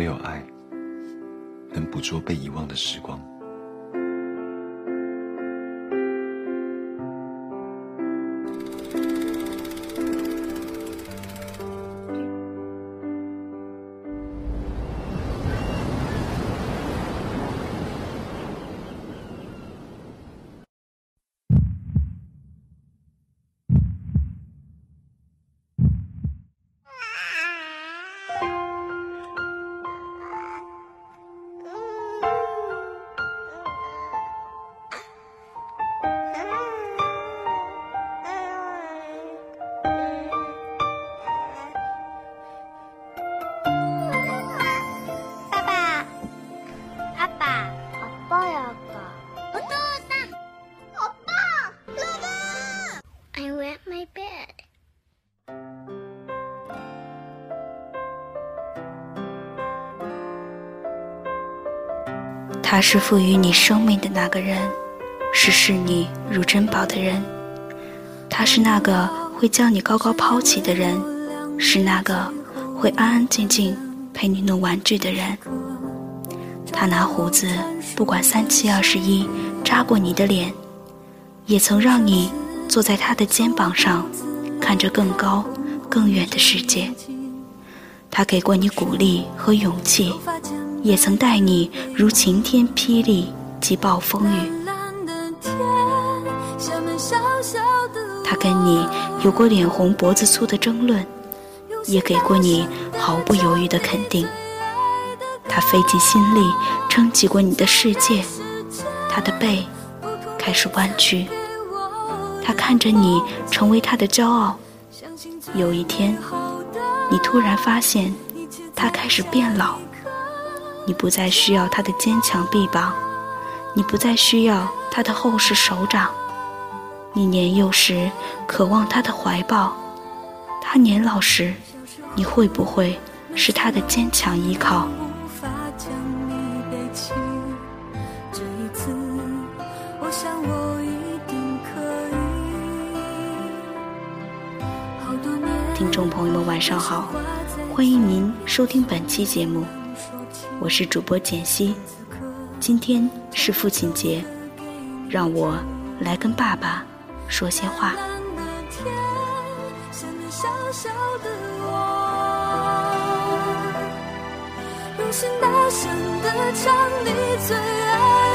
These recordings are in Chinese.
唯有爱，能捕捉被遗忘的时光。他是赋予你生命的那个人，是视你如珍宝的人。他是那个会将你高高抛起的人，是那个会安安静静陪你弄玩具的人。他拿胡子不管三七二十一扎过你的脸，也曾让你坐在他的肩膀上，看着更高更远的世界。他给过你鼓励和勇气。也曾待你如晴天霹雳及暴风雨。他跟你有过脸红脖子粗的争论，也给过你毫不犹豫的肯定。他费尽心力撑起过你的世界，他的背开始弯曲。他看着你成为他的骄傲。有一天，你突然发现，他开始变老。你不再需要他的坚强臂膀，你不再需要他的厚实手掌。你年幼时渴望他的怀抱，他年老时，你会不会是他的坚强依靠？听众朋友们，晚上好，欢迎您收听本期节目。我是主播简溪，今天是父亲节，让我来跟爸爸说些话。用心大声的唱你最爱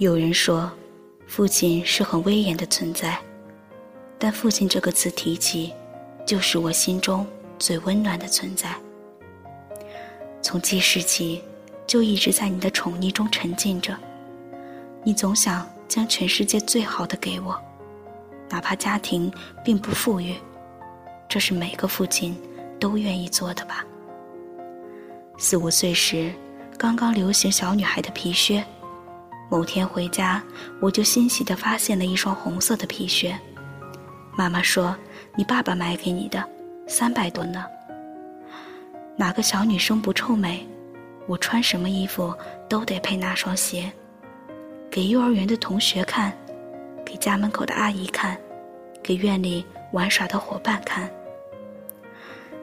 有人说，父亲是很威严的存在，但父亲这个词提起，就是我心中最温暖的存在。从记事起，就一直在你的宠溺中沉浸着。你总想将全世界最好的给我，哪怕家庭并不富裕，这是每个父亲都愿意做的吧。四五岁时，刚刚流行小女孩的皮靴。某天回家，我就欣喜地发现了一双红色的皮靴。妈妈说：“你爸爸买给你的，三百多呢。”哪个小女生不臭美？我穿什么衣服都得配那双鞋。给幼儿园的同学看，给家门口的阿姨看，给院里玩耍的伙伴看。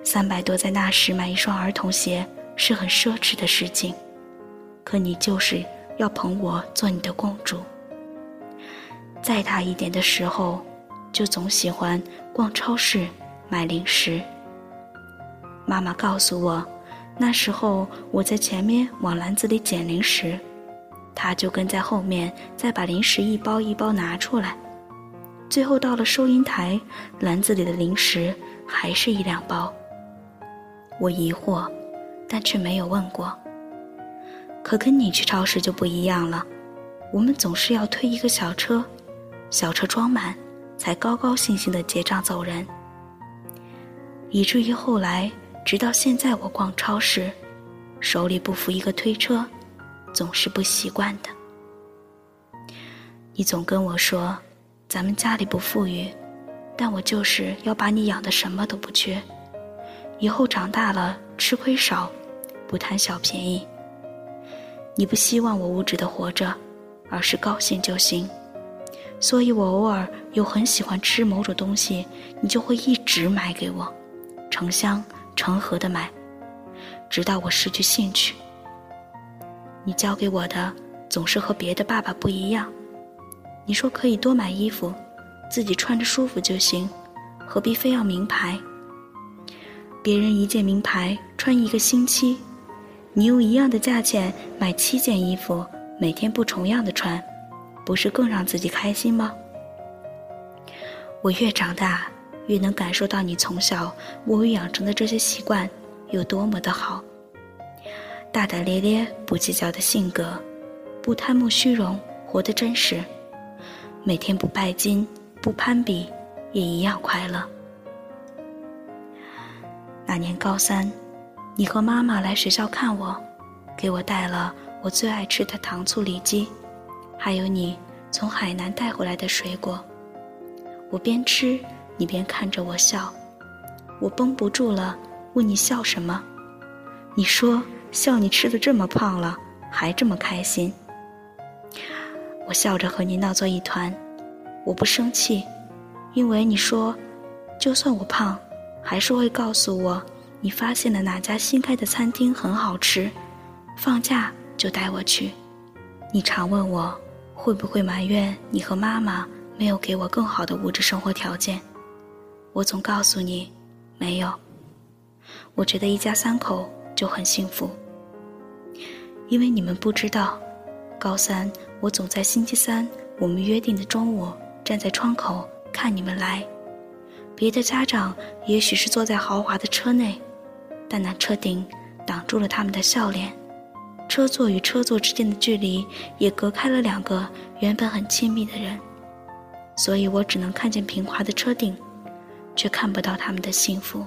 三百多在那时买一双儿童鞋是很奢侈的事情，可你就是。要捧我做你的公主。再大一点的时候，就总喜欢逛超市买零食。妈妈告诉我，那时候我在前面往篮子里捡零食，他就跟在后面再把零食一包一包拿出来。最后到了收银台，篮子里的零食还是一两包。我疑惑，但却没有问过。可跟你去超市就不一样了，我们总是要推一个小车，小车装满，才高高兴兴的结账走人。以至于后来，直到现在，我逛超市，手里不扶一个推车，总是不习惯的。你总跟我说，咱们家里不富裕，但我就是要把你养的什么都不缺，以后长大了吃亏少，不贪小便宜。你不希望我物质的活着，而是高兴就行。所以我偶尔又很喜欢吃某种东西，你就会一直买给我，成箱成盒的买，直到我失去兴趣。你教给我的总是和别的爸爸不一样。你说可以多买衣服，自己穿着舒服就行，何必非要名牌？别人一件名牌穿一个星期，你用一样的价钱买七件衣服，每天不重样的穿。不是更让自己开心吗？我越长大，越能感受到你从小我养成的这些习惯有多么的好。大大咧咧、不计较的性格，不贪慕虚荣，活得真实，每天不拜金、不攀比，也一样快乐。那年高三，你和妈妈来学校看我，给我带了我最爱吃的糖醋里脊。还有你从海南带回来的水果，我边吃你边看着我笑，我绷不住了，问你笑什么？你说笑你吃的这么胖了，还这么开心。我笑着和你闹作一团，我不生气，因为你说，就算我胖，还是会告诉我你发现了哪家新开的餐厅很好吃，放假就带我去。你常问我。会不会埋怨你和妈妈没有给我更好的物质生活条件？我总告诉你，没有。我觉得一家三口就很幸福，因为你们不知道，高三我总在星期三我们约定的中午站在窗口看你们来。别的家长也许是坐在豪华的车内，但那车顶挡住了他们的笑脸。车座与车座之间的距离也隔开了两个原本很亲密的人，所以我只能看见平滑的车顶，却看不到他们的幸福。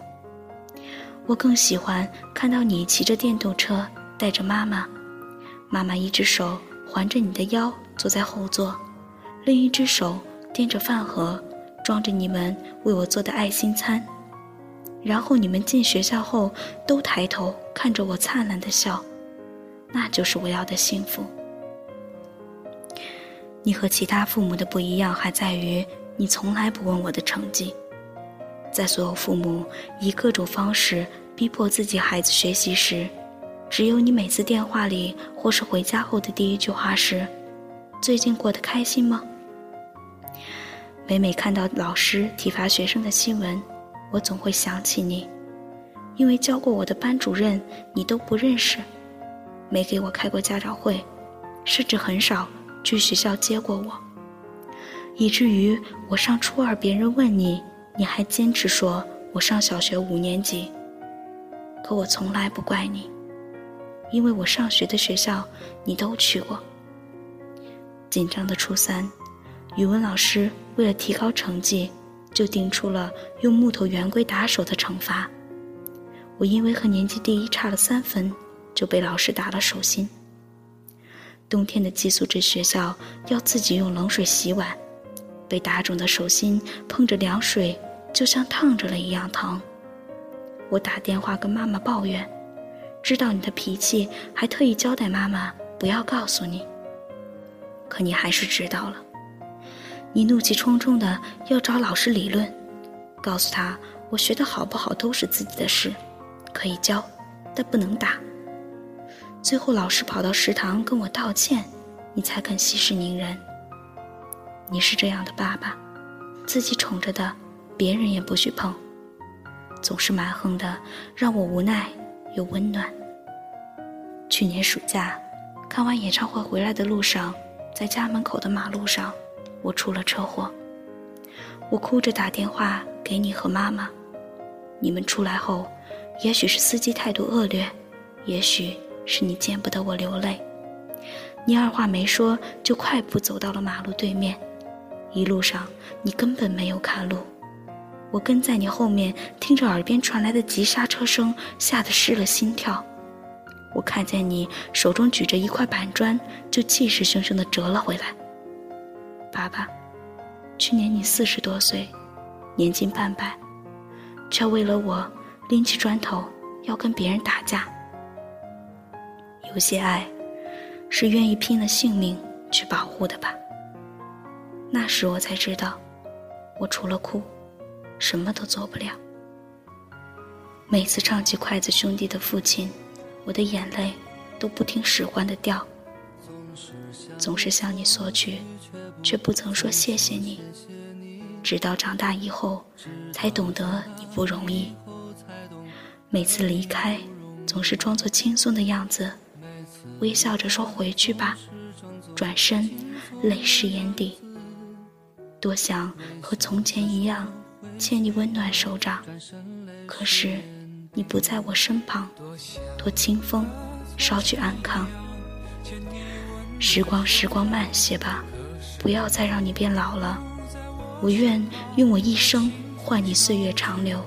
我更喜欢看到你骑着电动车带着妈妈，妈妈一只手环着你的腰坐在后座，另一只手掂着饭盒装着你们为我做的爱心餐，然后你们进学校后都抬头看着我灿烂的笑。那就是我要的幸福。你和其他父母的不一样，还在于你从来不问我的成绩。在所有父母以各种方式逼迫自己孩子学习时，只有你每次电话里或是回家后的第一句话是：“最近过得开心吗？”每每看到老师体罚学生的新闻，我总会想起你，因为教过我的班主任你都不认识。没给我开过家长会，甚至很少去学校接过我，以至于我上初二，别人问你，你还坚持说我上小学五年级。可我从来不怪你，因为我上学的学校你都去过。紧张的初三，语文老师为了提高成绩，就定出了用木头圆规打手的惩罚。我因为和年级第一差了三分。就被老师打了手心。冬天的寄宿制学校要自己用冷水洗碗，被打肿的手心碰着凉水，就像烫着了一样疼。我打电话跟妈妈抱怨，知道你的脾气，还特意交代妈妈不要告诉你。可你还是知道了。你怒气冲冲的要找老师理论，告诉他我学的好不好都是自己的事，可以教，但不能打。最后，老师跑到食堂跟我道歉，你才肯息事宁人。你是这样的爸爸，自己宠着的，别人也不许碰，总是蛮横的，让我无奈又温暖。去年暑假，看完演唱会回来的路上，在家门口的马路上，我出了车祸。我哭着打电话给你和妈妈，你们出来后，也许是司机态度恶劣，也许。是你见不得我流泪，你二话没说就快步走到了马路对面，一路上你根本没有看路，我跟在你后面，听着耳边传来的急刹车声，吓得失了心跳。我看见你手中举着一块板砖，就气势汹汹地折了回来。爸爸，去年你四十多岁，年近半百，却为了我拎起砖头要跟别人打架。有些爱，是愿意拼了性命去保护的吧。那时我才知道，我除了哭，什么都做不了。每次唱起筷子兄弟的父亲，我的眼泪都不听使唤的掉。总是向你索取，却不曾说谢谢你。直到长大以后，才懂得你不容易。每次离开，总是装作轻松的样子，微笑着说回去吧，转身，泪湿眼底。多想和从前一样，牵你温暖手掌，可是你不在我身旁。托清风捎去安康。时光，时光慢些吧，不要再让你变老了。我愿用我一生换你岁月长流。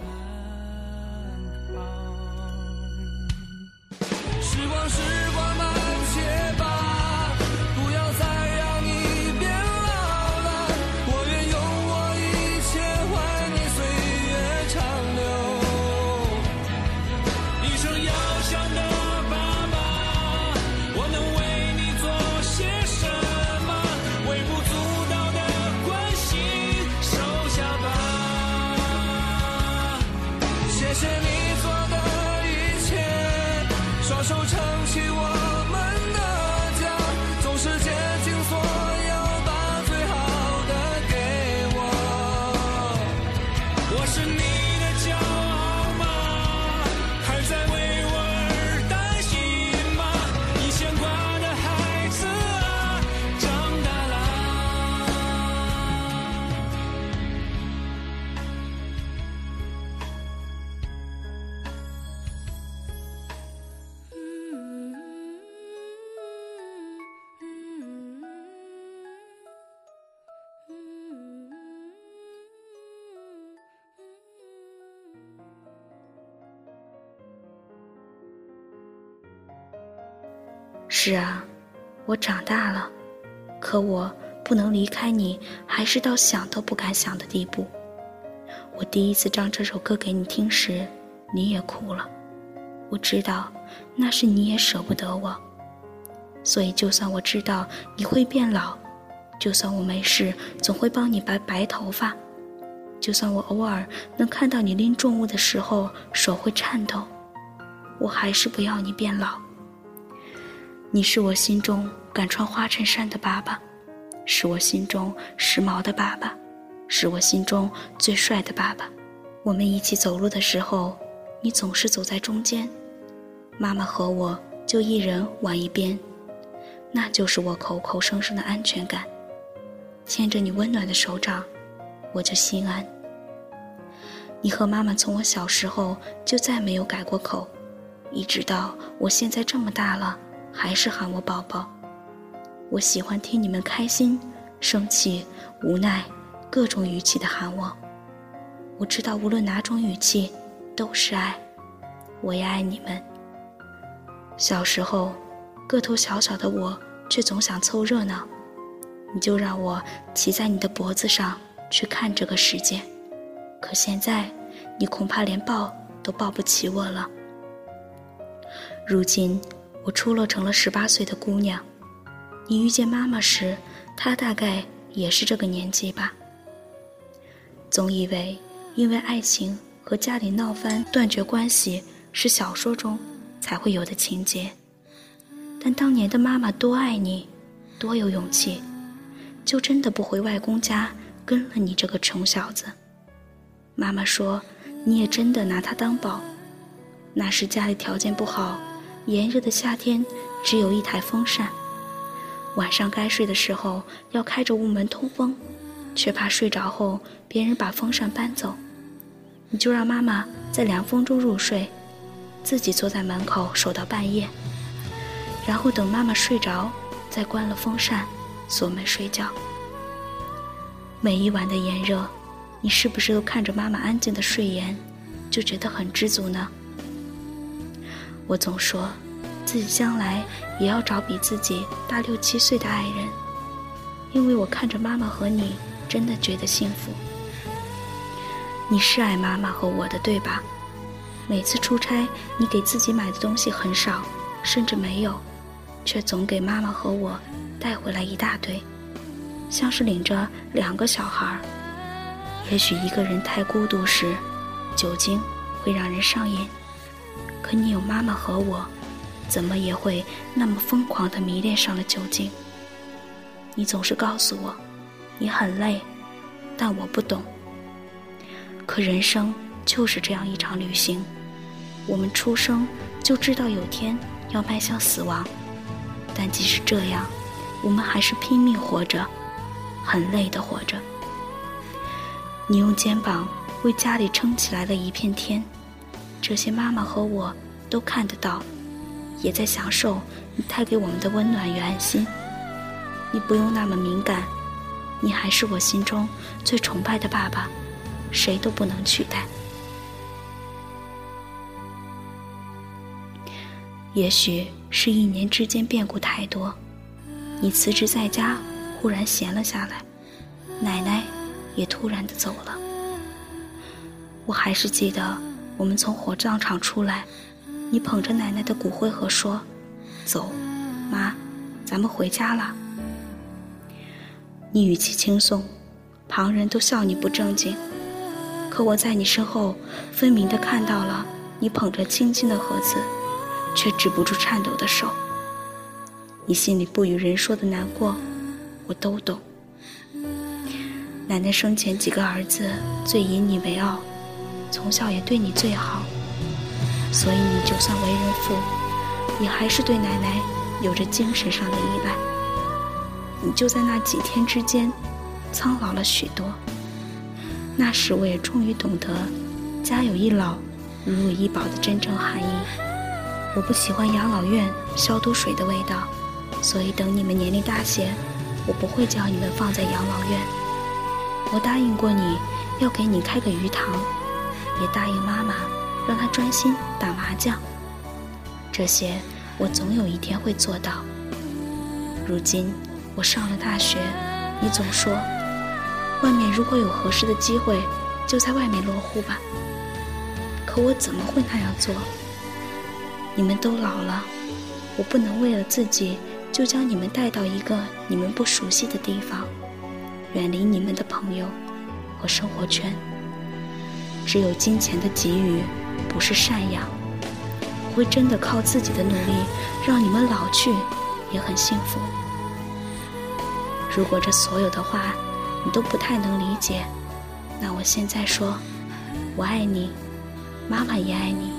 是啊，我长大了，可我不能离开你，还是到想都不敢想的地步。我第一次唱这首歌给你听时，你也哭了。我知道，那是你也舍不得我。所以，就算我知道你会变老，就算我没事总会帮你白白头发，就算我偶尔能看到你拎重物的时候手会颤抖，我还是不要你变老。你是我心中敢穿花衬衫的爸爸，是我心中时髦的爸爸，是我心中最帅的爸爸。我们一起走路的时候，你总是走在中间，妈妈和我就一人往一边，那就是我口口声声的安全感。牵着你温暖的手掌，我就心安。你和妈妈从我小时候就再没有改过口，一直到我现在这么大了。还是喊我宝宝。我喜欢听你们开心、生气、无奈，各种语气的喊我。我知道无论哪种语气，都是爱。我也爱你们。小时候，个头小小的我，却总想凑热闹，你就让我骑在你的脖子上去看这个世界。可现在，你恐怕连抱都抱不起我了。如今。我出落成了十八岁的姑娘，你遇见妈妈时，她大概也是这个年纪吧。总以为因为爱情和家里闹翻断绝关系是小说中才会有的情节，但当年的妈妈多爱你，多有勇气，就真的不回外公家跟了你这个穷小子。妈妈说你也真的拿他当宝，那时家里条件不好。炎热的夏天，只有一台风扇。晚上该睡的时候要开着屋门通风，却怕睡着后别人把风扇搬走，你就让妈妈在凉风中入睡，自己坐在门口守到半夜，然后等妈妈睡着，再关了风扇，锁门睡觉。每一晚的炎热，你是不是都看着妈妈安静的睡颜，就觉得很知足呢？我总说，自己将来也要找比自己大六七岁的爱人，因为我看着妈妈和你，真的觉得幸福。你是爱妈妈和我的，对吧？每次出差，你给自己买的东西很少，甚至没有，却总给妈妈和我带回来一大堆，像是领着两个小孩。也许一个人太孤独时，酒精会让人上瘾，你有妈妈和我。怎么也会那么疯狂地迷恋上了酒精？你总是告诉我，你很累，但我不懂。可人生就是这样一场旅行，我们出生就知道有天要迈向死亡，但即使这样，我们还是拼命活着，很累的活着。你用肩膀为家里撑起来了一片天，这些妈妈和我都看得到。也在享受你带给我们的温暖与安心。你不用那么敏感，你还是我心中最崇拜的爸爸，谁都不能取代。也许是一年之间变故太多，你辞职在家，忽然闲了下来，奶奶也突然的走了。我还是记得我们从火葬场出来。你捧着奶奶的骨灰盒说：“走，妈，咱们回家了。”你语气轻松，旁人都笑你不正经。可我在你身后，分明的看到了你捧着轻轻的盒子，却止不住颤抖的手。你心里不与人说的难过，我都懂。奶奶生前几个儿子最引你为傲，从小也对你最好。所以你就算为人父，也还是对奶奶有着精神上的依赖。你就在那几天之间，苍老了许多。那时我也终于懂得“家有一老，如有一宝”的真正含义。我不喜欢养老院消毒水的味道，所以等你们年龄大些，我不会将你们放在养老院。我答应过你要给你开个鱼塘，也答应妈妈。让他专心打麻将，这些我总有一天会做到。如今我上了大学，你总说，外面如果有合适的机会，就在外面落户吧。可我怎么会那样做？你们都老了，我不能为了自己就将你们带到一个你们不熟悉的地方，远离你们的朋友和生活圈。只有金钱的给予。不是赡养，我会真的靠自己的努力，让你们老去也很幸福。如果这所有的话你都不太能理解，那我现在说，我爱你，妈妈也爱你，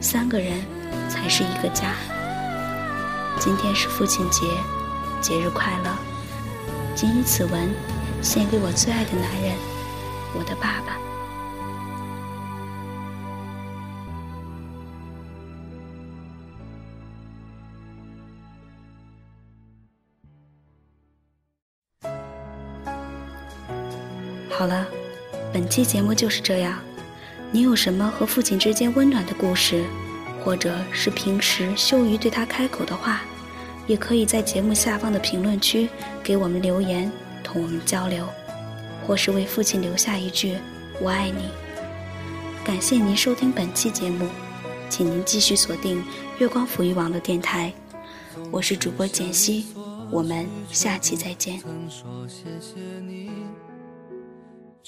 三个人才是一个家。今天是父亲节，节日快乐！谨以此文，献给我最爱的男人，我的爸爸。好了，本期节目就是这样。你有什么和父亲之间温暖的故事，或者是平时羞于对他开口的话，也可以在节目下方的评论区给我们留言，同我们交流，或是为父亲留下一句“我爱你”。感谢您收听本期节目，请您继续锁定月光抚育网络电台，我是主播简溪，我们下期再见。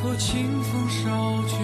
托清风捎去